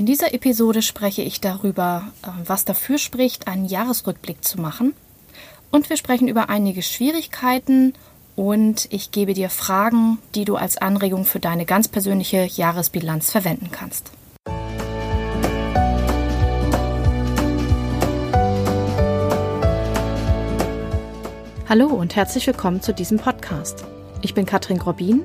In dieser Episode spreche ich darüber, äh, was dafür spricht, einen Jahresrückblick zu machen. Und wir sprechen über einige Schwierigkeiten und ich gebe dir Fragen, die du als Anregung für deine ganz persönliche Jahresbilanz verwenden kannst. Hallo und herzlich willkommen zu diesem Podcast. Ich bin Katrin Grobin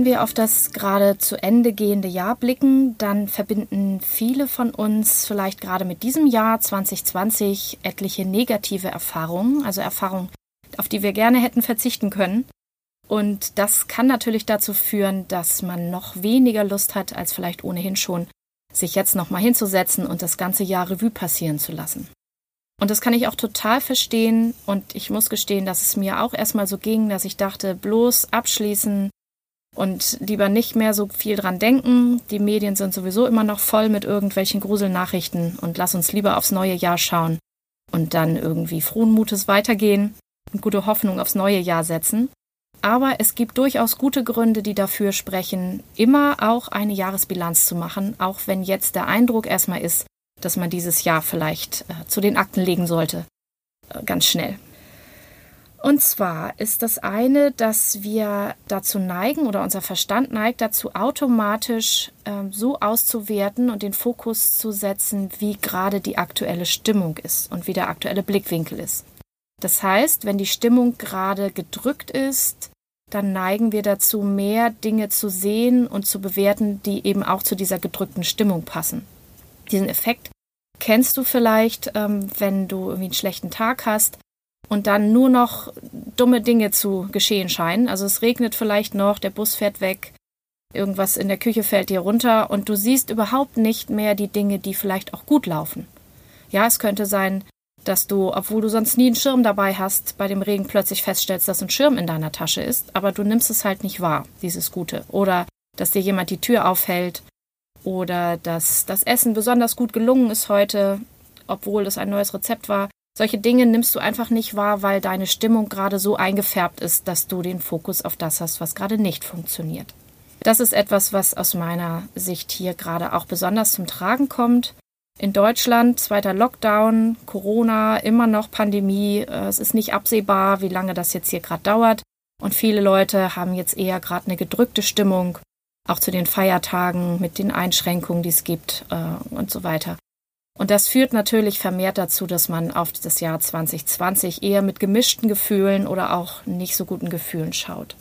Wenn wir auf das gerade zu Ende gehende Jahr blicken, dann verbinden viele von uns vielleicht gerade mit diesem Jahr 2020 etliche negative Erfahrungen, also Erfahrungen, auf die wir gerne hätten verzichten können. Und das kann natürlich dazu führen, dass man noch weniger Lust hat, als vielleicht ohnehin schon, sich jetzt nochmal hinzusetzen und das ganze Jahr Revue passieren zu lassen. Und das kann ich auch total verstehen. Und ich muss gestehen, dass es mir auch erstmal so ging, dass ich dachte, bloß abschließen, und lieber nicht mehr so viel dran denken. Die Medien sind sowieso immer noch voll mit irgendwelchen Gruselnachrichten und lass uns lieber aufs neue Jahr schauen und dann irgendwie frohen Mutes weitergehen und gute Hoffnung aufs neue Jahr setzen. Aber es gibt durchaus gute Gründe, die dafür sprechen, immer auch eine Jahresbilanz zu machen, auch wenn jetzt der Eindruck erstmal ist, dass man dieses Jahr vielleicht äh, zu den Akten legen sollte. Äh, ganz schnell. Und zwar ist das eine, dass wir dazu neigen oder unser Verstand neigt dazu, automatisch ähm, so auszuwerten und den Fokus zu setzen, wie gerade die aktuelle Stimmung ist und wie der aktuelle Blickwinkel ist. Das heißt, wenn die Stimmung gerade gedrückt ist, dann neigen wir dazu, mehr Dinge zu sehen und zu bewerten, die eben auch zu dieser gedrückten Stimmung passen. Diesen Effekt kennst du vielleicht, ähm, wenn du irgendwie einen schlechten Tag hast und dann nur noch dumme Dinge zu geschehen scheinen. Also es regnet vielleicht noch, der Bus fährt weg, irgendwas in der Küche fällt dir runter und du siehst überhaupt nicht mehr die Dinge, die vielleicht auch gut laufen. Ja, es könnte sein, dass du, obwohl du sonst nie einen Schirm dabei hast, bei dem Regen plötzlich feststellst, dass ein Schirm in deiner Tasche ist, aber du nimmst es halt nicht wahr, dieses Gute. Oder dass dir jemand die Tür aufhält oder dass das Essen besonders gut gelungen ist heute, obwohl es ein neues Rezept war. Solche Dinge nimmst du einfach nicht wahr, weil deine Stimmung gerade so eingefärbt ist, dass du den Fokus auf das hast, was gerade nicht funktioniert. Das ist etwas, was aus meiner Sicht hier gerade auch besonders zum Tragen kommt. In Deutschland zweiter Lockdown, Corona, immer noch Pandemie. Äh, es ist nicht absehbar, wie lange das jetzt hier gerade dauert. Und viele Leute haben jetzt eher gerade eine gedrückte Stimmung, auch zu den Feiertagen mit den Einschränkungen, die es gibt äh, und so weiter. Und das führt natürlich vermehrt dazu, dass man auf das Jahr 2020 eher mit gemischten Gefühlen oder auch nicht so guten Gefühlen schaut.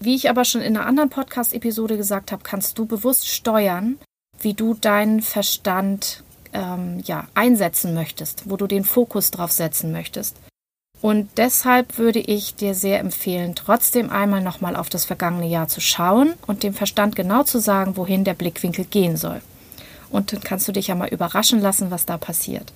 Wie ich aber schon in einer anderen Podcast-Episode gesagt habe, kannst du bewusst steuern, wie du deinen Verstand ähm, ja, einsetzen möchtest, wo du den Fokus drauf setzen möchtest. Und deshalb würde ich dir sehr empfehlen, trotzdem einmal nochmal auf das vergangene Jahr zu schauen und dem Verstand genau zu sagen, wohin der Blickwinkel gehen soll und dann kannst du dich ja mal überraschen lassen, was da passiert.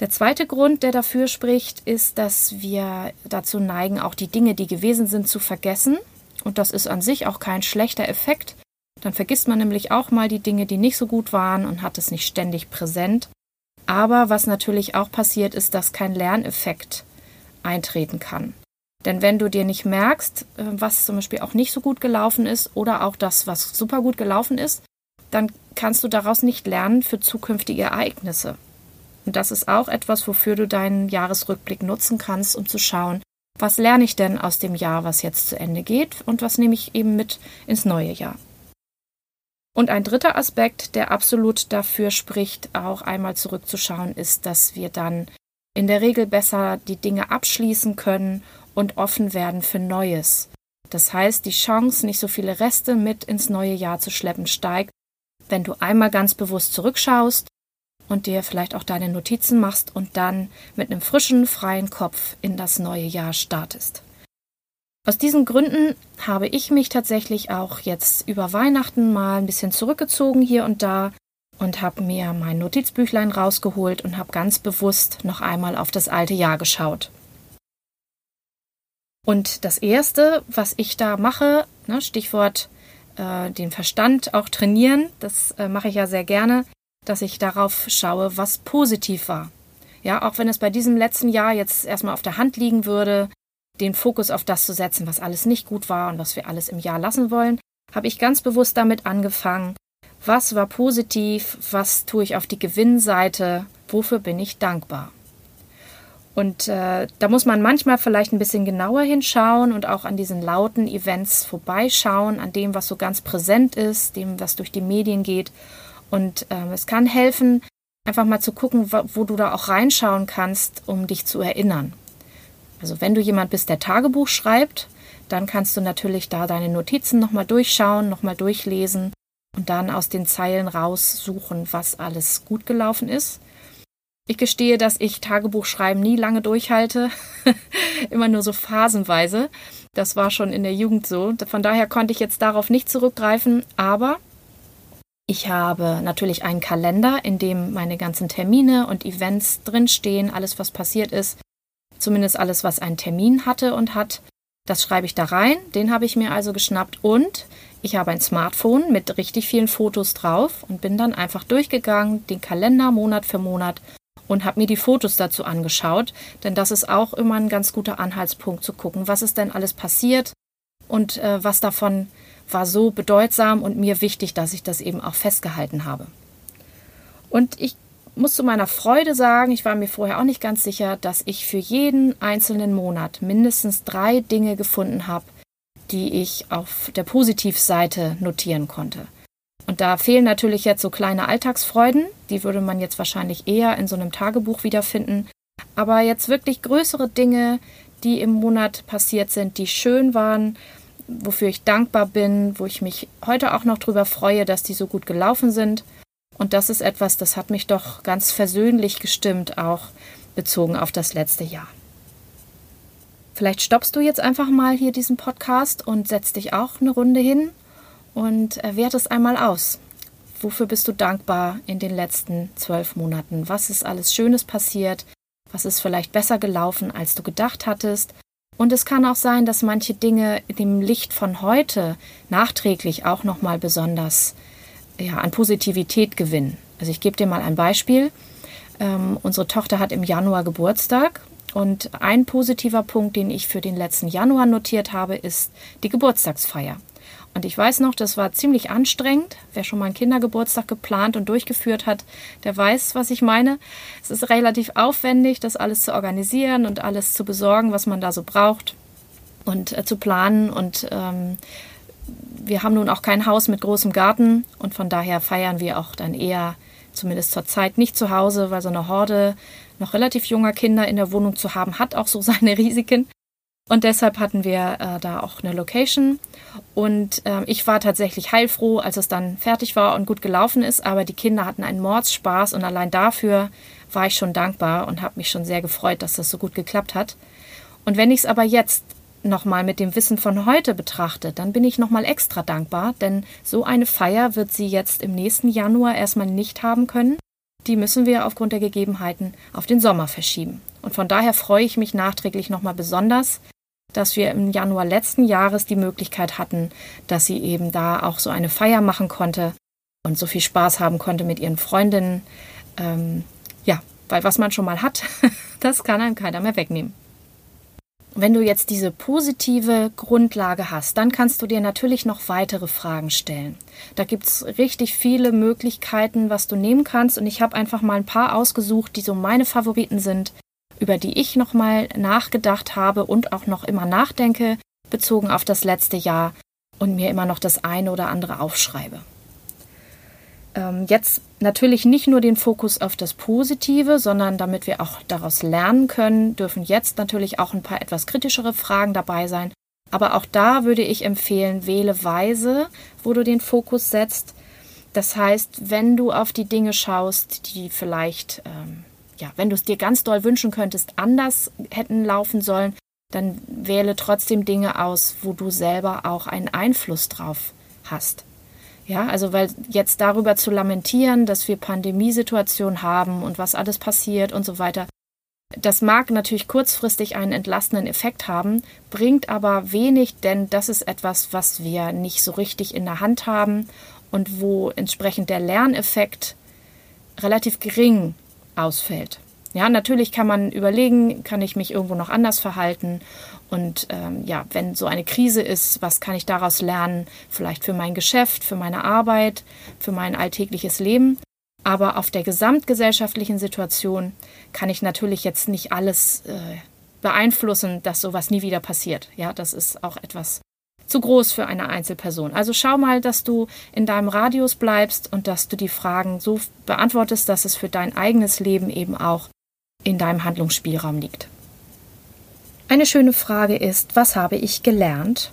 Der zweite Grund, der dafür spricht, ist, dass wir dazu neigen, auch die Dinge, die gewesen sind, zu vergessen. Und das ist an sich auch kein schlechter Effekt. Dann vergisst man nämlich auch mal die Dinge, die nicht so gut waren und hat es nicht ständig präsent. Aber was natürlich auch passiert, ist, dass kein Lerneffekt eintreten kann. Denn wenn du dir nicht merkst, äh, was zum Beispiel auch nicht so gut gelaufen ist oder auch das, was super gut gelaufen ist, dann kannst du daraus nicht lernen für zukünftige Ereignisse. Und das ist auch etwas, wofür du deinen Jahresrückblick nutzen kannst, um zu schauen, was lerne ich denn aus dem Jahr, was jetzt zu Ende geht und was nehme ich eben mit ins neue Jahr. Und ein dritter Aspekt, der absolut dafür spricht, auch einmal zurückzuschauen, ist, dass wir dann in der Regel besser die Dinge abschließen können und offen werden für Neues. Das heißt, die Chance, nicht so viele Reste mit ins neue Jahr zu schleppen, steigt wenn du einmal ganz bewusst zurückschaust und dir vielleicht auch deine Notizen machst und dann mit einem frischen, freien Kopf in das neue Jahr startest. Aus diesen Gründen habe ich mich tatsächlich auch jetzt über Weihnachten mal ein bisschen zurückgezogen hier und da und habe mir mein Notizbüchlein rausgeholt und habe ganz bewusst noch einmal auf das alte Jahr geschaut. Und das Erste, was ich da mache, ne, Stichwort äh, den Verstand auch trainieren, das äh, mache ich ja sehr gerne, dass ich darauf schaue, was positiv war. Ja, auch wenn es bei diesem letzten Jahr jetzt erstmal auf der Hand liegen würde, den Fokus auf das zu setzen, was alles nicht gut war und was wir alles im Jahr lassen wollen, habe ich ganz bewusst damit angefangen, was war positiv, was tue ich auf die Gewinnseite, wofür bin ich dankbar. Und äh, da muss man manchmal vielleicht ein bisschen genauer hinschauen und auch an diesen lauten Events vorbeischauen, an dem, was so ganz präsent ist, dem, was durch die Medien geht. Und äh, es kann helfen, einfach mal zu gucken, wo du da auch reinschauen kannst, um dich zu erinnern. Also wenn du jemand bist, der Tagebuch schreibt, dann kannst du natürlich da deine Notizen nochmal durchschauen, nochmal durchlesen und dann aus den Zeilen raussuchen, was alles gut gelaufen ist. Ich gestehe, dass ich Tagebuchschreiben nie lange durchhalte, immer nur so phasenweise. Das war schon in der Jugend so. Von daher konnte ich jetzt darauf nicht zurückgreifen, aber ich habe natürlich einen Kalender, in dem meine ganzen Termine und Events drinstehen, alles, was passiert ist, zumindest alles, was einen Termin hatte und hat. Das schreibe ich da rein, den habe ich mir also geschnappt und ich habe ein Smartphone mit richtig vielen Fotos drauf und bin dann einfach durchgegangen, den Kalender Monat für Monat und habe mir die Fotos dazu angeschaut, denn das ist auch immer ein ganz guter Anhaltspunkt zu gucken, was ist denn alles passiert und äh, was davon war so bedeutsam und mir wichtig, dass ich das eben auch festgehalten habe. Und ich muss zu meiner Freude sagen, ich war mir vorher auch nicht ganz sicher, dass ich für jeden einzelnen Monat mindestens drei Dinge gefunden habe, die ich auf der Positivseite notieren konnte. Und da fehlen natürlich jetzt so kleine Alltagsfreuden, die würde man jetzt wahrscheinlich eher in so einem Tagebuch wiederfinden. Aber jetzt wirklich größere Dinge, die im Monat passiert sind, die schön waren, wofür ich dankbar bin, wo ich mich heute auch noch drüber freue, dass die so gut gelaufen sind. Und das ist etwas, das hat mich doch ganz versöhnlich gestimmt, auch bezogen auf das letzte Jahr. Vielleicht stoppst du jetzt einfach mal hier diesen Podcast und setzt dich auch eine Runde hin und äh, wertest einmal aus. Wofür bist du dankbar in den letzten zwölf Monaten? Was ist alles Schönes passiert? Was ist vielleicht besser gelaufen, als du gedacht hattest? Und es kann auch sein, dass manche Dinge in dem Licht von heute nachträglich auch nochmal besonders ja, an Positivität gewinnen. Also ich gebe dir mal ein Beispiel. Ähm, unsere Tochter hat im Januar Geburtstag und ein positiver Punkt, den ich für den letzten Januar notiert habe, ist die Geburtstagsfeier. Und ich weiß noch, das war ziemlich anstrengend. Wer schon mal einen Kindergeburtstag geplant und durchgeführt hat, der weiß, was ich meine. Es ist relativ aufwendig, das alles zu organisieren und alles zu besorgen, was man da so braucht und äh, zu planen. Und ähm, wir haben nun auch kein Haus mit großem Garten und von daher feiern wir auch dann eher, zumindest zur Zeit, nicht zu Hause, weil so eine Horde noch relativ junger Kinder in der Wohnung zu haben, hat auch so seine Risiken. Und deshalb hatten wir äh, da auch eine Location. Und äh, ich war tatsächlich heilfroh, als es dann fertig war und gut gelaufen ist. Aber die Kinder hatten einen Mordsspaß und allein dafür war ich schon dankbar und habe mich schon sehr gefreut, dass das so gut geklappt hat. Und wenn ich es aber jetzt nochmal mit dem Wissen von heute betrachte, dann bin ich nochmal extra dankbar, denn so eine Feier wird sie jetzt im nächsten Januar erstmal nicht haben können. Die müssen wir aufgrund der Gegebenheiten auf den Sommer verschieben. Und von daher freue ich mich nachträglich nochmal besonders, dass wir im Januar letzten Jahres die Möglichkeit hatten, dass sie eben da auch so eine Feier machen konnte und so viel Spaß haben konnte mit ihren Freundinnen. Ähm, ja, weil was man schon mal hat, das kann einem keiner mehr wegnehmen. Wenn du jetzt diese positive Grundlage hast, dann kannst du dir natürlich noch weitere Fragen stellen. Da gibt es richtig viele Möglichkeiten, was du nehmen kannst. Und ich habe einfach mal ein paar ausgesucht, die so meine Favoriten sind, über die ich nochmal nachgedacht habe und auch noch immer nachdenke, bezogen auf das letzte Jahr und mir immer noch das eine oder andere aufschreibe. Ähm, jetzt natürlich nicht nur den Fokus auf das Positive, sondern damit wir auch daraus lernen können, dürfen jetzt natürlich auch ein paar etwas kritischere Fragen dabei sein. Aber auch da würde ich empfehlen, wähle weise, wo du den Fokus setzt. Das heißt, wenn du auf die Dinge schaust, die vielleicht ähm, ja, wenn du es dir ganz doll wünschen könntest, anders hätten laufen sollen, dann wähle trotzdem Dinge aus, wo du selber auch einen Einfluss drauf hast. Ja, also weil jetzt darüber zu lamentieren, dass wir Pandemiesituationen haben und was alles passiert und so weiter, Das mag natürlich kurzfristig einen entlastenden Effekt haben, bringt aber wenig, denn das ist etwas, was wir nicht so richtig in der Hand haben und wo entsprechend der Lerneffekt relativ gering ausfällt. Ja, natürlich kann man überlegen, kann ich mich irgendwo noch anders verhalten und ähm, ja, wenn so eine Krise ist, was kann ich daraus lernen? Vielleicht für mein Geschäft, für meine Arbeit, für mein alltägliches Leben. Aber auf der gesamtgesellschaftlichen Situation kann ich natürlich jetzt nicht alles äh, beeinflussen, dass sowas nie wieder passiert. Ja, das ist auch etwas zu groß für eine Einzelperson. Also schau mal, dass du in deinem Radius bleibst und dass du die Fragen so beantwortest, dass es für dein eigenes Leben eben auch in deinem Handlungsspielraum liegt. Eine schöne Frage ist, was habe ich gelernt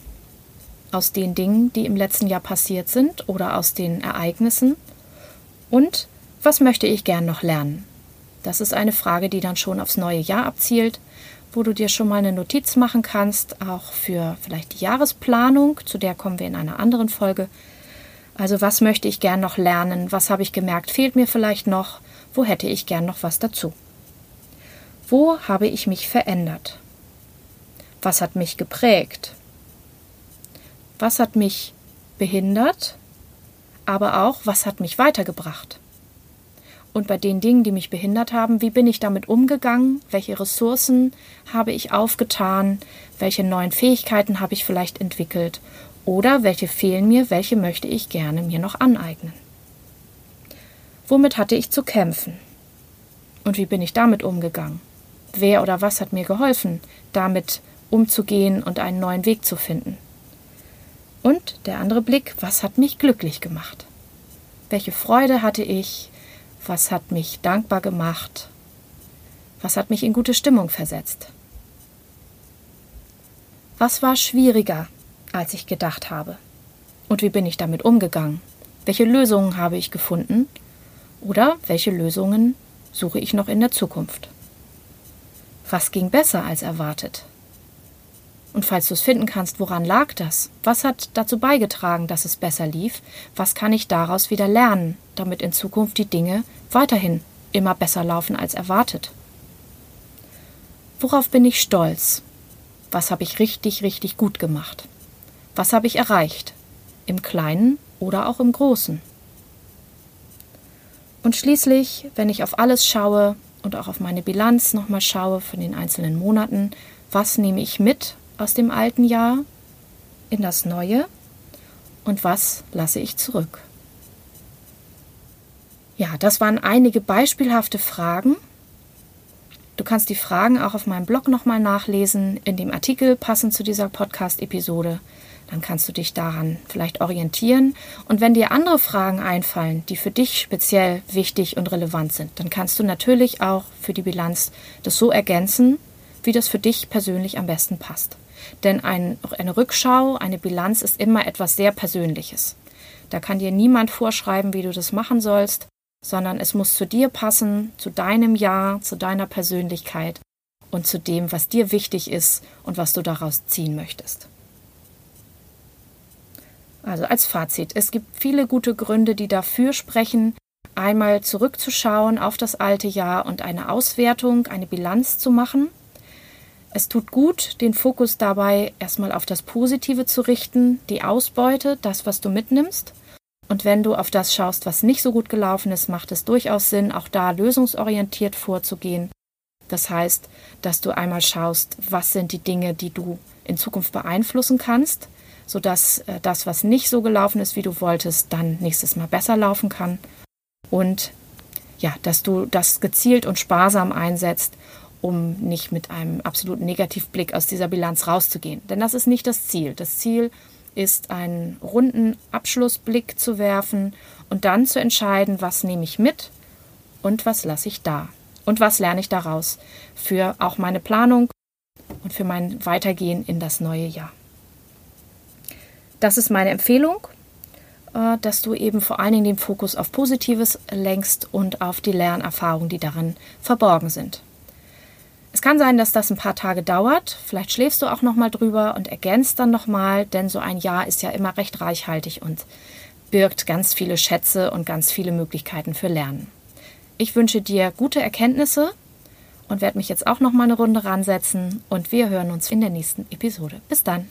aus den Dingen, die im letzten Jahr passiert sind oder aus den Ereignissen? Und was möchte ich gern noch lernen? Das ist eine Frage, die dann schon aufs neue Jahr abzielt, wo du dir schon mal eine Notiz machen kannst, auch für vielleicht die Jahresplanung, zu der kommen wir in einer anderen Folge. Also was möchte ich gern noch lernen? Was habe ich gemerkt, fehlt mir vielleicht noch? Wo hätte ich gern noch was dazu? Wo habe ich mich verändert? Was hat mich geprägt? Was hat mich behindert? Aber auch, was hat mich weitergebracht? Und bei den Dingen, die mich behindert haben, wie bin ich damit umgegangen? Welche Ressourcen habe ich aufgetan? Welche neuen Fähigkeiten habe ich vielleicht entwickelt? Oder welche fehlen mir? Welche möchte ich gerne mir noch aneignen? Womit hatte ich zu kämpfen? Und wie bin ich damit umgegangen? Wer oder was hat mir geholfen, damit umzugehen und einen neuen Weg zu finden? Und der andere Blick, was hat mich glücklich gemacht? Welche Freude hatte ich? Was hat mich dankbar gemacht? Was hat mich in gute Stimmung versetzt? Was war schwieriger, als ich gedacht habe? Und wie bin ich damit umgegangen? Welche Lösungen habe ich gefunden? Oder welche Lösungen suche ich noch in der Zukunft? Was ging besser als erwartet? Und falls du es finden kannst, woran lag das? Was hat dazu beigetragen, dass es besser lief? Was kann ich daraus wieder lernen, damit in Zukunft die Dinge weiterhin immer besser laufen als erwartet? Worauf bin ich stolz? Was habe ich richtig, richtig gut gemacht? Was habe ich erreicht? Im Kleinen oder auch im Großen? Und schließlich, wenn ich auf alles schaue, und auch auf meine Bilanz nochmal schaue von den einzelnen Monaten, was nehme ich mit aus dem alten Jahr in das neue und was lasse ich zurück. Ja, das waren einige beispielhafte Fragen. Du kannst die Fragen auch auf meinem Blog nochmal nachlesen, in dem Artikel passend zu dieser Podcast-Episode dann kannst du dich daran vielleicht orientieren. Und wenn dir andere Fragen einfallen, die für dich speziell wichtig und relevant sind, dann kannst du natürlich auch für die Bilanz das so ergänzen, wie das für dich persönlich am besten passt. Denn ein, eine Rückschau, eine Bilanz ist immer etwas sehr Persönliches. Da kann dir niemand vorschreiben, wie du das machen sollst, sondern es muss zu dir passen, zu deinem Jahr, zu deiner Persönlichkeit und zu dem, was dir wichtig ist und was du daraus ziehen möchtest. Also als Fazit, es gibt viele gute Gründe, die dafür sprechen, einmal zurückzuschauen auf das alte Jahr und eine Auswertung, eine Bilanz zu machen. Es tut gut, den Fokus dabei erstmal auf das Positive zu richten, die Ausbeute, das, was du mitnimmst. Und wenn du auf das schaust, was nicht so gut gelaufen ist, macht es durchaus Sinn, auch da lösungsorientiert vorzugehen. Das heißt, dass du einmal schaust, was sind die Dinge, die du in Zukunft beeinflussen kannst, sodass äh, das, was nicht so gelaufen ist, wie du wolltest, dann nächstes Mal besser laufen kann. Und ja, dass du das gezielt und sparsam einsetzt, um nicht mit einem absoluten Negativblick aus dieser Bilanz rauszugehen. Denn das ist nicht das Ziel. Das Ziel ist, einen runden Abschlussblick zu werfen und dann zu entscheiden, was nehme ich mit und was lasse ich da. Und was lerne ich daraus für auch meine Planung und für mein Weitergehen in das neue Jahr. Das ist meine Empfehlung, äh, dass du eben vor allen Dingen den Fokus auf Positives lenkst und auf die Lernerfahrungen, die darin verborgen sind. Es kann sein, dass das ein paar Tage dauert. Vielleicht schläfst du auch noch mal drüber und ergänzt dann noch mal, denn so ein Jahr ist ja immer recht reichhaltig und birgt ganz viele Schätze und ganz viele Möglichkeiten für Lernen. Ich wünsche dir gute Erkenntnisse und werde mich jetzt auch noch mal eine Runde ransetzen und wir hören uns in der nächsten Episode. Bis dann.